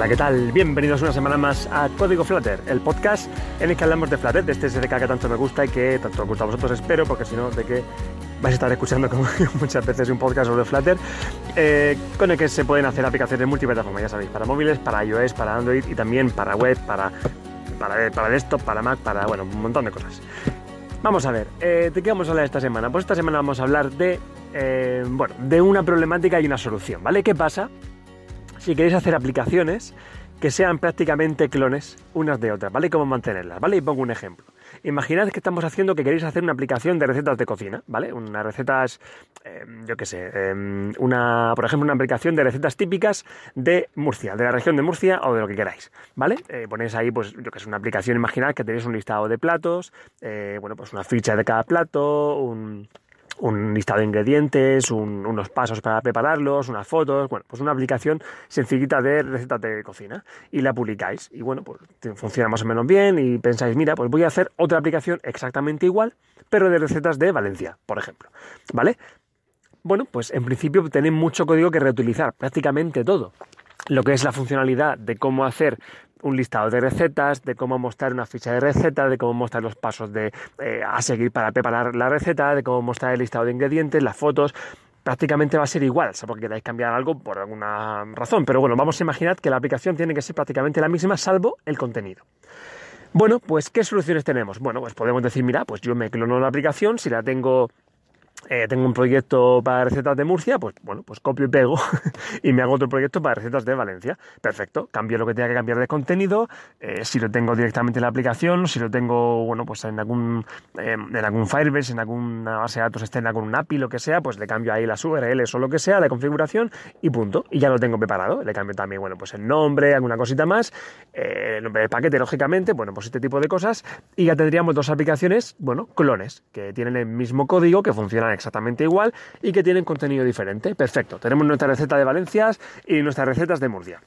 Hola, ¿qué tal? Bienvenidos una semana más a Código Flutter, el podcast en el que hablamos de Flutter, de este SDK que tanto me gusta y que tanto os gusta a vosotros, espero, porque si no, de que vais a estar escuchando como muchas veces un podcast sobre Flutter, eh, con el que se pueden hacer aplicaciones multiplataforma, ya sabéis, para móviles, para iOS, para Android y también para web, para, para, para desktop, para Mac, para, bueno, un montón de cosas. Vamos a ver, eh, ¿de qué vamos a hablar esta semana? Pues esta semana vamos a hablar de, eh, bueno, de una problemática y una solución, ¿vale? ¿Qué pasa si queréis hacer aplicaciones que sean prácticamente clones unas de otras, ¿vale? ¿Cómo mantenerlas? ¿Vale? Y pongo un ejemplo. Imaginad que estamos haciendo que queréis hacer una aplicación de recetas de cocina, ¿vale? Unas recetas, eh, yo qué sé, eh, una, por ejemplo, una aplicación de recetas típicas de Murcia, de la región de Murcia o de lo que queráis, ¿vale? Eh, ponéis ahí, pues, yo que sé, una aplicación, imaginad que tenéis un listado de platos, bueno, pues una ficha de cada plato, un un listado de ingredientes, unos pasos para prepararlos, unas fotos, bueno, pues una aplicación sencillita de recetas de cocina. Y la publicáis. Y bueno, pues funciona más o menos bien y pensáis, mira, pues voy a hacer otra aplicación exactamente igual, pero de recetas de Valencia, por ejemplo, ¿vale? Bueno, pues en principio tenéis mucho código que reutilizar, prácticamente todo. Lo que es la funcionalidad de cómo hacer un listado de recetas, de cómo mostrar una ficha de receta, de cómo mostrar los pasos de, eh, a seguir para preparar la receta, de cómo mostrar el listado de ingredientes, las fotos. Prácticamente va a ser igual, salvo que queráis cambiar algo por alguna razón. Pero bueno, vamos a imaginar que la aplicación tiene que ser prácticamente la misma, salvo el contenido. Bueno, pues ¿qué soluciones tenemos? Bueno, pues podemos decir, mira, pues yo me clono la aplicación, si la tengo eh, tengo un proyecto para recetas de Murcia, pues bueno, pues copio y pego y me hago otro proyecto para recetas de Valencia. Perfecto, cambio lo que tenga que cambiar de contenido, eh, si lo tengo directamente en la aplicación, si lo tengo, bueno, pues en algún, eh, en algún Firebase, en alguna base de datos externa con un API, lo que sea, pues le cambio ahí las URLs o lo que sea, la configuración y punto. Y ya lo tengo preparado. Le cambio también, bueno, pues el nombre, alguna cosita más, el nombre del paquete, lógicamente, bueno, pues este tipo de cosas y ya tendríamos dos aplicaciones, bueno, clones, que tienen el mismo código, que funcionan exactamente igual y que tienen contenido diferente. Perfecto, tenemos nuestra receta de Valencias y nuestras recetas de Murcia.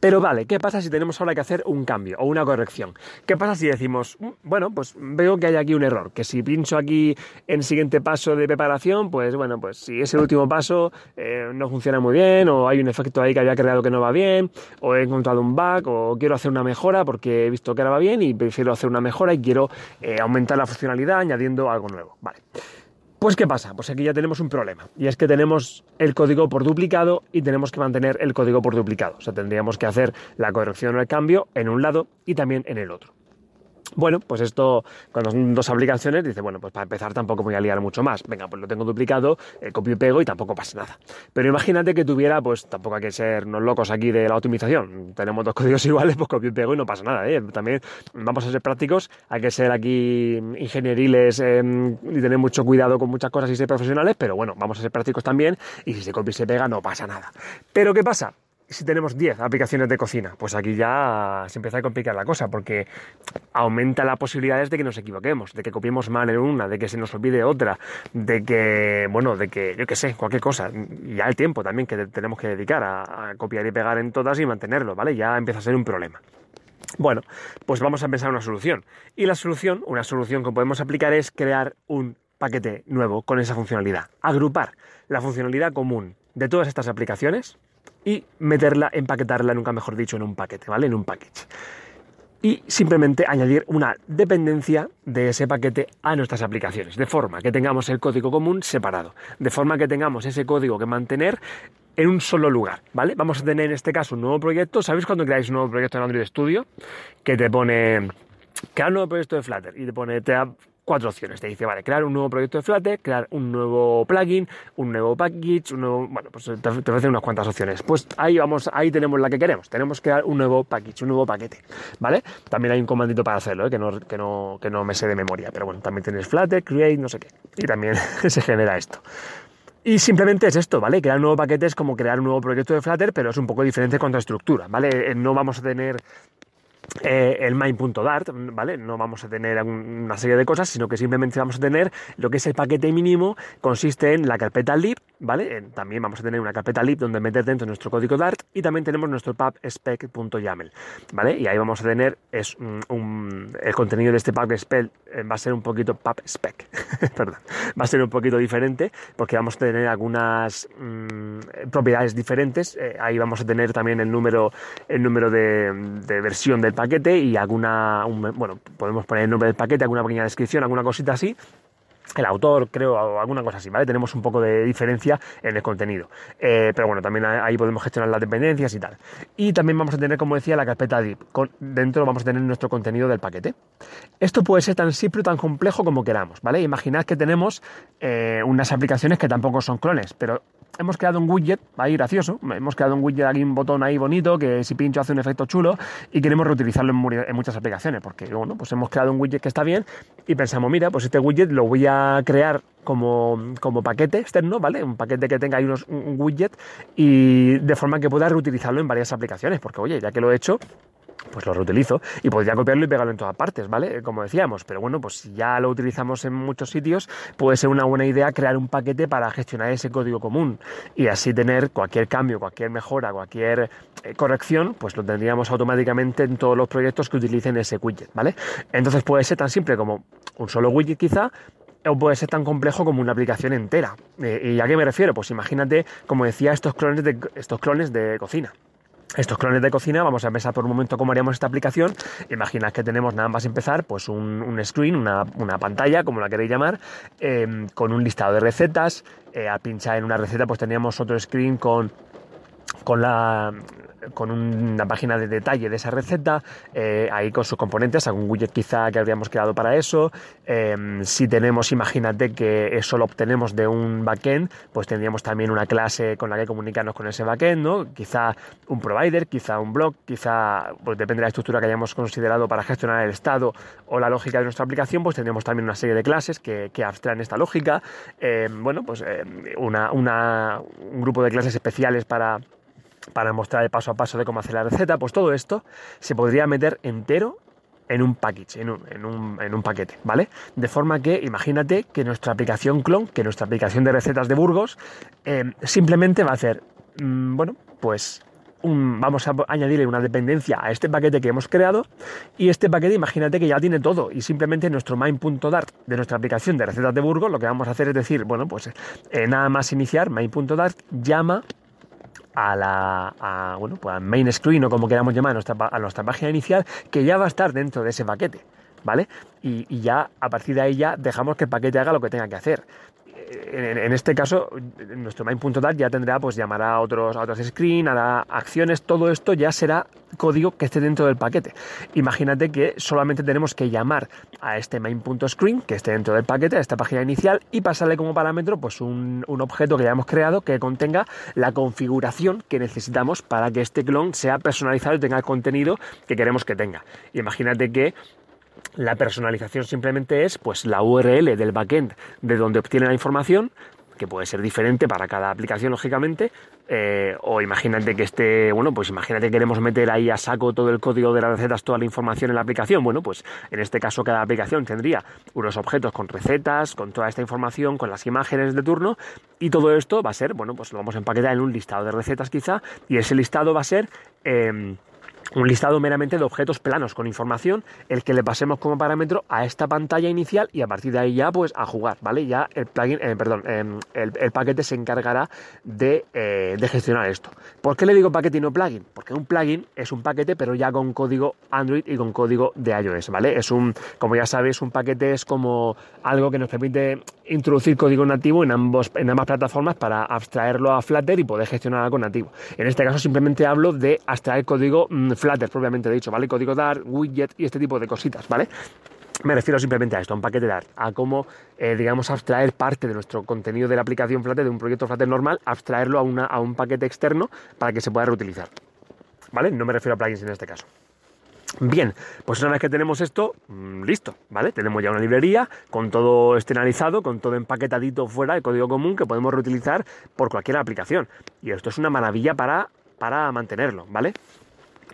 Pero vale, ¿qué pasa si tenemos ahora que hacer un cambio o una corrección? ¿Qué pasa si decimos, mm, bueno, pues veo que hay aquí un error, que si pincho aquí en siguiente paso de preparación, pues bueno, pues si ese último paso eh, no funciona muy bien, o hay un efecto ahí que había creado que no va bien, o he encontrado un bug, o quiero hacer una mejora porque he visto que ahora va bien y prefiero hacer una mejora y quiero eh, aumentar la funcionalidad añadiendo algo nuevo. Vale. Pues ¿qué pasa? Pues aquí ya tenemos un problema y es que tenemos el código por duplicado y tenemos que mantener el código por duplicado. O sea, tendríamos que hacer la corrección o el cambio en un lado y también en el otro. Bueno, pues esto, cuando son dos aplicaciones, dice, bueno, pues para empezar tampoco voy a liar mucho más. Venga, pues lo tengo duplicado, eh, copio y pego y tampoco pasa nada. Pero imagínate que tuviera, pues tampoco hay que ser unos locos aquí de la optimización. Tenemos dos códigos iguales, pues copio y pego y no pasa nada. ¿eh? También vamos a ser prácticos, hay que ser aquí ingenieriles em, y tener mucho cuidado con muchas cosas y ser profesionales, pero bueno, vamos a ser prácticos también y si se copia y se pega no pasa nada. Pero ¿qué pasa? Si tenemos 10 aplicaciones de cocina, pues aquí ya se empieza a complicar la cosa, porque aumenta las posibilidades de que nos equivoquemos, de que copiemos mal en una, de que se nos olvide otra, de que, bueno, de que, yo qué sé, cualquier cosa. Ya el tiempo también que tenemos que dedicar a, copiar y pegar en todas y mantenerlo, ¿vale? Ya empieza a ser un problema. Bueno, pues vamos a pensar una solución. Y la solución, una solución que podemos aplicar es crear un paquete nuevo con esa funcionalidad. Agrupar la funcionalidad común de todas estas aplicaciones y meterla, empaquetarla, nunca mejor dicho, en un paquete, ¿vale? En un package. Y simplemente añadir una dependencia de ese paquete a nuestras aplicaciones, de forma que tengamos el código común separado, de forma que tengamos ese código que mantener en un solo lugar, ¿vale? Vamos a tener en este caso un nuevo proyecto. ¿Sabéis cuando creáis un nuevo proyecto en Android Studio? Que te pone crear un nuevo proyecto de Flutter y te pone cuatro opciones. Te dice, vale, crear un nuevo proyecto de Flutter, crear un nuevo plugin, un nuevo package, un nuevo. Bueno, pues te, ofrece unas cuantas opciones. Pues ahí vamos, ahí tenemos la que queremos. Tenemos que crear un nuevo package, un nuevo paquete. ¿Vale? También hay un comandito para hacerlo, ¿eh? que, no, que, no, que no me sé de memoria. Pero bueno, también tienes Flutter, create, no sé qué. Y también se genera esto. Y simplemente es esto, ¿vale? Crear un nuevo paquete es como crear un nuevo proyecto de Flutter, pero es un poco diferente con la estructura, ¿vale? Eh, no vamos a tener eh, el main.dart, ¿vale? No vamos a tener una serie de cosas, sino que simplemente vamos a tener lo que es el paquete mínimo, consiste en la carpeta lib, ¿vale? también vamos a tener una carpeta lib donde meter dentro nuestro código Dart y también tenemos nuestro pubspec.yaml, ¿vale? Y ahí vamos a tener es el contenido de este pubspec eh, va a ser un poquito pubspec, perdón, va a ser un poquito diferente porque vamos a tener algunas mm, propiedades diferentes. Eh, ahí vamos a tener también el número, el número de, versión del paquete y alguna, bueno, podemos poner el nombre del paquete, alguna pequeña descripción, alguna cosita así el autor, creo, o alguna cosa así, ¿vale? Tenemos un poco de diferencia en el contenido. Eh, pero bueno, también ahí podemos gestionar las dependencias y tal. Y también vamos a tener, como decía, la carpeta DIP. dentro vamos a tener nuestro contenido del paquete. Esto puede ser tan simple o tan complejo como queramos, ¿vale? Imaginad que tenemos eh, unas aplicaciones que tampoco son clones, pero hemos creado un widget, ahí gracioso, hemos creado un widget aquí, un botón ahí bonito, que si pincho hace un efecto chulo y queremos reutilizarlo en, muchas aplicaciones, porque bueno, pues hemos creado un widget que está bien y pensamos, mira, pues este widget lo voy a crear como, como paquete externo, ¿vale? Un paquete que tenga ahí unos, un widget y de forma que pueda reutilizarlo en varias aplicaciones, porque oye, ya que lo he hecho, pues lo reutilizo y podría copiarlo y pegarlo en todas partes, ¿vale? Como decíamos, pero bueno, pues si ya lo utilizamos en muchos sitios, puede ser una buena idea crear un paquete para gestionar ese código común y así tener cualquier cambio, cualquier mejora, cualquier eh, corrección, pues lo tendríamos automáticamente en todos los proyectos que utilicen ese widget, ¿vale? Entonces puede ser tan simple como un solo widget quizá, o puede ser tan complejo como una aplicación entera. Eh, ¿Y a qué me refiero? Pues imagínate, como decía, estos clones de, estos clones de cocina estos clones de cocina, vamos a empezar por un momento cómo haríamos esta aplicación. Imaginad que tenemos nada más empezar, pues un, screen, una, pantalla, como la queréis llamar, em, con un listado de recetas. Eh, al pinchar en una receta, pues teníamos otro screen con con la con una página de detalle de esa receta, eh, ahí con sus componentes, algún widget quizá que habríamos creado para eso. Em, si tenemos, imagínate que eso lo obtenemos de un backend, pues tendríamos también una clase con la que comunicarnos con ese backend, ¿no? Quizá un provider, quizá un blog, quizá, pues depende de la estructura que hayamos considerado para gestionar el estado o la lógica de nuestra aplicación, pues tendríamos también una serie de clases que, abstraen esta lógica. Em, bueno, pues em, una, un grupo de clases especiales para para mostrar el paso a paso de cómo hacer la receta, pues todo esto se podría meter entero en un package, en un, paquete, ¿vale? De forma que imagínate que nuestra aplicación clon, que nuestra aplicación de recetas de Burgos, eh, simplemente va a hacer, mm, bueno, pues vamos a añadirle una dependencia a este paquete que hemos creado y este paquete imagínate que ya tiene todo y simplemente nuestro main.dart de nuestra aplicación de recetas de Burgos lo que vamos a hacer es decir, bueno, pues eh, nada más iniciar main.dart llama a la bueno, pues main screen o como queramos llamar a nuestra, a nuestra página inicial que ya va a estar dentro de ese paquete, ¿vale? Y, y, ya a partir de ahí ya dejamos que el paquete haga lo que tenga que hacer en, este caso, nuestro main.dat ya tendrá, pues llamará a otros, a otros screen, hará acciones, todo esto ya será código que esté dentro del paquete. Imagínate que solamente tenemos que llamar a este main.screen que esté dentro del paquete, a esta página inicial, y pasarle como parámetro pues un, un objeto que ya hemos creado que contenga la configuración que necesitamos para que este clon sea personalizado y tenga el contenido que queremos que tenga. Imagínate que la personalización simplemente es pues la URL del backend de donde obtiene la información, que puede ser diferente para cada aplicación, lógicamente, eh, o imagínate que esté, bueno, pues imagínate que queremos meter ahí a saco todo el código de las recetas, toda la información en la aplicación, bueno, pues en este caso cada aplicación tendría unos objetos con recetas, con toda esta información, con las imágenes de turno, y todo esto va a ser, bueno, pues lo vamos a empaquetar en un listado de recetas quizá, y ese listado va a ser... Em, un listado meramente de objetos planos con información, el que le pasemos como parámetro a esta pantalla inicial y a partir de ahí ya pues a jugar, ¿vale? Ya el plugin, eh, perdón, em, el, paquete se encargará de, eh, de, gestionar esto. ¿Por qué le digo paquete y no plugin? Porque un plugin es un paquete pero ya con código Android y con código de iOS, ¿vale? Es un, como ya sabes, un paquete es como algo que nos permite introducir código nativo en, ambos, en ambas plataformas para abstraerlo a Flutter y poder gestionar algo nativo. En este caso simplemente hablo de abstraer código Flutter propiamente dicho, ¿vale? Código Dart, widget y este tipo de cositas, ¿vale? Me refiero simplemente a esto, a un paquete Dart, a cómo, eh, digamos, abstraer parte de nuestro contenido de la aplicación Flutter, de un proyecto Flutter normal, abstraerlo a, una, a un paquete externo para que se pueda reutilizar. ¿Vale? No me refiero a plugins en este caso. Bien, pues una vez que tenemos esto, mm, listo, ¿vale? Tenemos ya una librería con todo externalizado, con todo empaquetadito fuera de código común que podemos reutilizar por cualquier aplicación. Y esto es una maravilla para, para mantenerlo, ¿vale?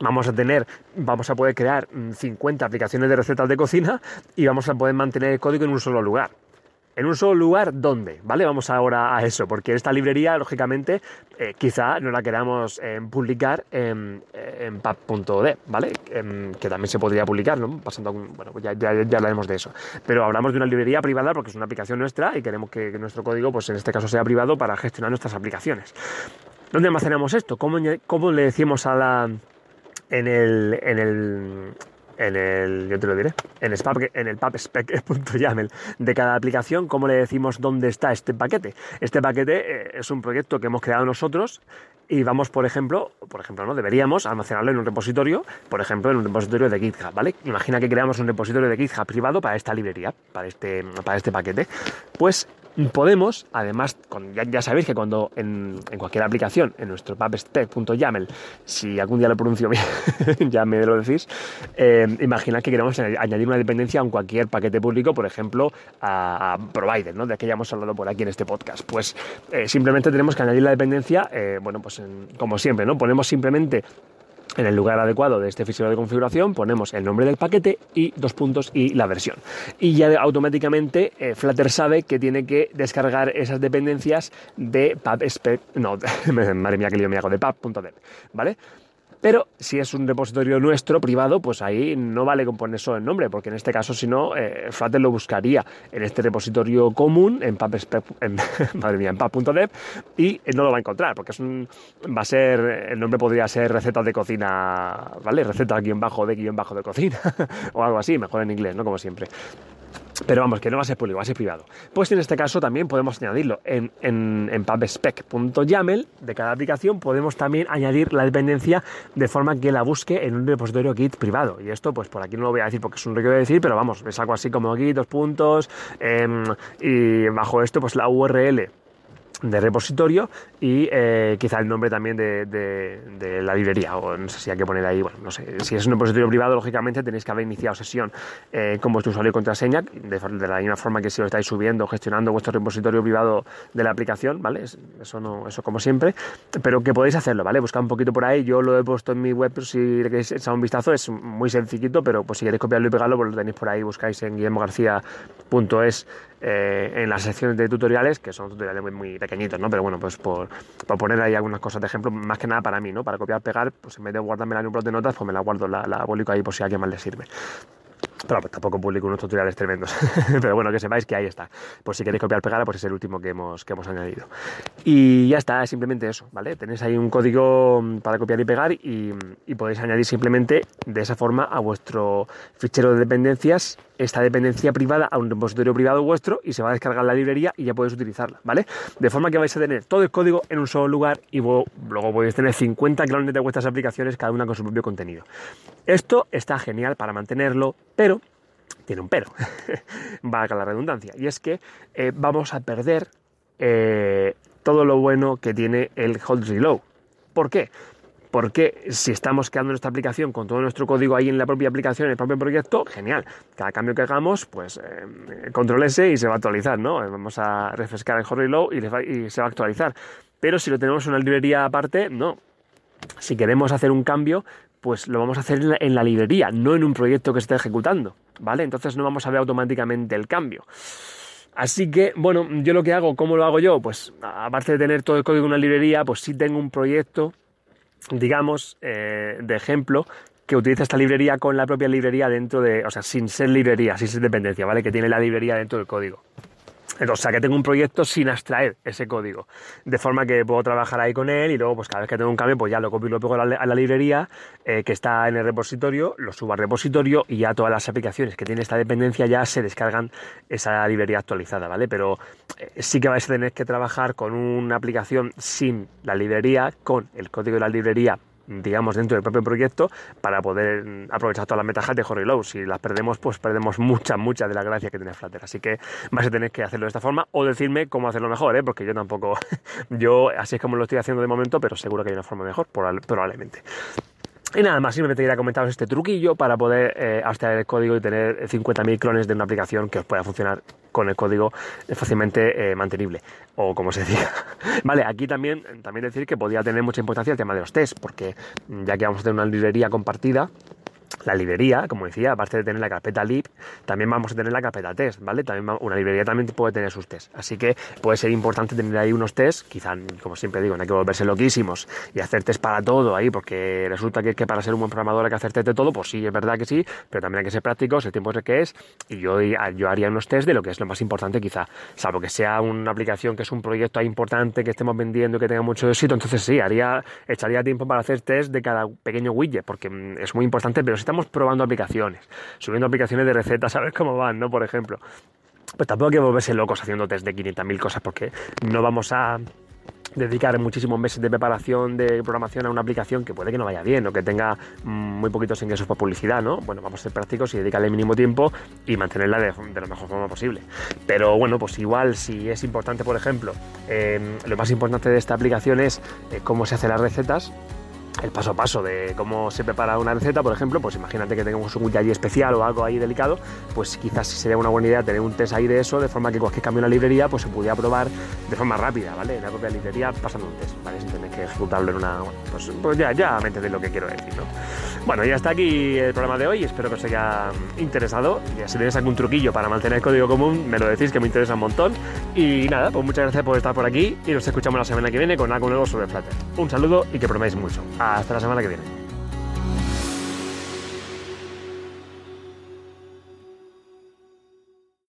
Vamos a tener, vamos a poder crear 50 mm, aplicaciones de recetas de cocina y vamos a poder mantener el código en un solo lugar. en un solo lugar, ¿dónde? ¿Vale? Vamos ahora a eso, porque esta librería, lógicamente, eh, quizá no la queramos eh, publicar en, en pub.dev, ¿vale? Em, que también se podría publicar, ¿no? Pasando, bueno, pues ya, ya, hablaremos de eso. Pero hablamos de una librería privada porque es una aplicación nuestra y queremos que, que nuestro código, pues en este caso, sea privado para gestionar nuestras aplicaciones. ¿Dónde almacenamos esto? ¿Cómo, cómo le decimos a la... en el, en el en el, yo te lo diré, en, spec, en el pubspec.yaml de cada aplicación, cómo le decimos dónde está este paquete. Este paquete eh, es un proyecto que hemos creado nosotros y vamos, por ejemplo, por ejemplo, ¿no? Deberíamos almacenarlo en un repositorio, por ejemplo, en un repositorio de GitHub, ¿vale? Imagina que creamos un repositorio de GitHub privado para esta librería, para este, para este paquete. Pues Podemos, además, ya, sabéis que cuando en, cualquier aplicación, en nuestro pubspec.yaml, si algún día lo pronuncio bien, ya me lo decís, eh, imaginad que queremos añadir una dependencia a cualquier paquete público, por ejemplo, a, provider, ¿no? de que ya hemos hablado por aquí en este podcast. Pues eh, simplemente tenemos que añadir la dependencia, eh, bueno, pues como siempre, ¿no? Ponemos simplemente en el lugar adecuado de este fichero de configuración ponemos el nombre del paquete y dos puntos y la versión. Y ya automáticamente eh, Flutter sabe que tiene que descargar esas dependencias de pubspec, no, madre mía que lío me hago, de pub.dev, ¿vale? Pero si es un repositorio nuestro, privado, pues ahí no vale con poner solo el nombre, porque en este caso, si no, eh, Flutter lo buscaría en este repositorio común, en pub, madre mía, en y no lo va a encontrar, porque es un, va a ser, el nombre podría ser receta de cocina, ¿vale? Receta guion bajo de guion bajo de cocina, o algo así, mejor en inglés, ¿no? Como siempre. Pero vamos, que no va a ser público, va a ser privado. Pues en este caso también podemos añadirlo. En, en, en pubspec.yaml de cada aplicación podemos también añadir la dependencia de forma que la busque en un repositorio Git privado. Y esto, pues por aquí no lo voy a decir porque es un rollo de decir, pero vamos, es algo así como Git, dos puntos, em, y bajo esto, pues la URL de repositorio y eh, quizá el nombre también de, la librería o no sé si hay que poner ahí, bueno, no sé, si es un repositorio privado lógicamente tenéis que haber iniciado sesión eh, con vuestro usuario y contraseña de, la misma forma que si lo estáis subiendo gestionando vuestro repositorio privado de la aplicación, ¿vale? Eso no, eso como siempre, pero que podéis hacerlo, ¿vale? Buscar un poquito por ahí, yo lo he puesto en mi web si queréis echar un vistazo, es muy sencillito, pero pues si queréis copiarlo y pegarlo, pues lo tenéis por ahí, buscáis en guillermogarcía.es eh, en las secciones de tutoriales, que son tutoriales muy, pequeñitos, ¿no? Pero bueno, pues por, por, poner ahí algunas cosas de ejemplo, más que nada para mí, ¿no? Para copiar, pegar, pues en vez de guardármela en un blog de notas, pues me la guardo, la, la ahí por si a alguien más le sirve. Pero tampoco publico unos tutoriales tremendos. Pero bueno, que sepáis que ahí está. Por si queréis copiar pegar, pues es el último que hemos, que hemos añadido. Y ya está, simplemente eso, ¿vale? Tenéis ahí un código mm, para copiar y pegar y, y podéis añadir simplemente de esa forma a vuestro fichero de dependencias esta dependencia privada a un repositorio privado vuestro y se va a descargar la librería y ya podéis utilizarla, ¿vale? De forma que vais a tener todo el código en un solo lugar y luego podéis tener 50 clones de vuestras aplicaciones, cada una con su propio contenido. Esto está genial para mantenerlo, pero tiene un pero, valga la redundancia, y es que eh, vamos a perder eh, todo lo bueno que tiene el hot reload. ¿Por qué? Porque si estamos creando nuestra aplicación con todo nuestro código ahí en la propia aplicación, en el propio proyecto, genial. Cada cambio que hagamos, pues eh, control S y se va a actualizar, ¿no? Vamos a refrescar el hot reload y, y se va a actualizar. Pero si lo tenemos en una librería aparte, no. Si queremos hacer un cambio, pues lo vamos a hacer en la, librería, no en un proyecto que esté ejecutando, ¿vale? Entonces no vamos a ver automáticamente el cambio. Así que, bueno, yo lo que hago, ¿cómo lo hago yo? Pues aparte de tener todo el código en una librería, pues sí tengo un proyecto digamos, eh, de ejemplo, que utiliza esta librería con la propia librería dentro de, o sea, sin ser librería, sin ser dependencia, ¿vale? Que tiene la librería dentro del código. O sea, que tengo un proyecto sin abstraer ese código. De forma que puedo trabajar ahí con él y luego, pues cada vez que tengo un cambio, pues ya lo copio y lo pego a la, librería eh, que está en el repositorio, lo subo al repositorio y ya todas las aplicaciones que tiene esta dependencia ya se descargan esa librería actualizada, ¿vale? Pero eh, sí que vais a tener que trabajar con una aplicación sin la librería, con el código de la librería digamos, dentro del propio proyecto para poder aprovechar todas las ventajas de Low. Si las perdemos, pues perdemos mucha, mucha de la gracia que tiene Flutter. Así que vais a tener que hacerlo de esta forma o decirme cómo hacerlo mejor, ¿eh? porque yo tampoco, yo así es como lo estoy haciendo de momento, pero seguro que hay una forma mejor, probablemente. Y nada más, simplemente quería comentaros este truquillo para poder eh, abstraer el código y tener 50.000 clones de una aplicación que os pueda funcionar con el código fácilmente eh, mantenible, o como se diga. vale, aquí también, también decir que podría tener mucha importancia el tema de los tests, porque ya que vamos a tener una librería compartida, la librería, como decía, aparte de tener la carpeta lib, también vamos a tener la carpeta test, ¿vale? También una librería también puede tener sus tests. Así que puede ser importante tener ahí unos tests, quizá, como siempre digo, no hay que volverse loquísimos y hacer test para todo ahí, porque resulta que, que para ser un buen programador hay que hacer test de todo, pues sí, es verdad que sí, pero también hay que ser prácticos, el tiempo es el que es, y yo, yo haría unos test de lo que es lo más importante quizá, salvo que sea una aplicación que es un proyecto importante que estemos vendiendo y que tenga mucho éxito, entonces sí, haría, echaría tiempo para hacer test de cada pequeño widget, porque mm, es muy importante, pero si estamos probando aplicaciones, subiendo aplicaciones de recetas, a ver cómo van, ¿no? Por ejemplo. Pues tampoco hay que volverse locos haciendo test de 500.000 cosas porque no vamos a dedicar muchísimos meses de preparación de programación a una aplicación que puede que no vaya bien o que tenga mm, muy poquitos ingresos por publicidad, ¿no? Bueno, vamos a ser prácticos y dedicarle el mínimo tiempo y mantenerla de, la mejor forma posible. Pero bueno, pues igual si es importante, por ejemplo, em, lo más importante de esta aplicación es eh, cómo se hacen las recetas, el paso a paso de cómo se prepara una receta, por ejemplo, pues imagínate que tengamos un allí especial o algo ahí delicado, pues quizás sería una buena idea tener un test ahí de eso, de forma que cualquier cambio en la librería pues se pudiera probar de forma rápida, ¿vale? En la propia librería pasando un test, ¿vale? Sin tener que ejecutarlo en una... pues, pues, ya, ya me entendéis lo que quiero decir. Bueno, ya está aquí el programa de hoy, espero que os haya interesado, ya si tenéis algún truquillo para mantener el código común, me lo decís que me interesa un montón, y nada, pues muchas gracias por estar por aquí y nos escuchamos la semana que viene con algo nuevo sobre Flutter. Un saludo y que proméis mucho. Hasta la semana que viene.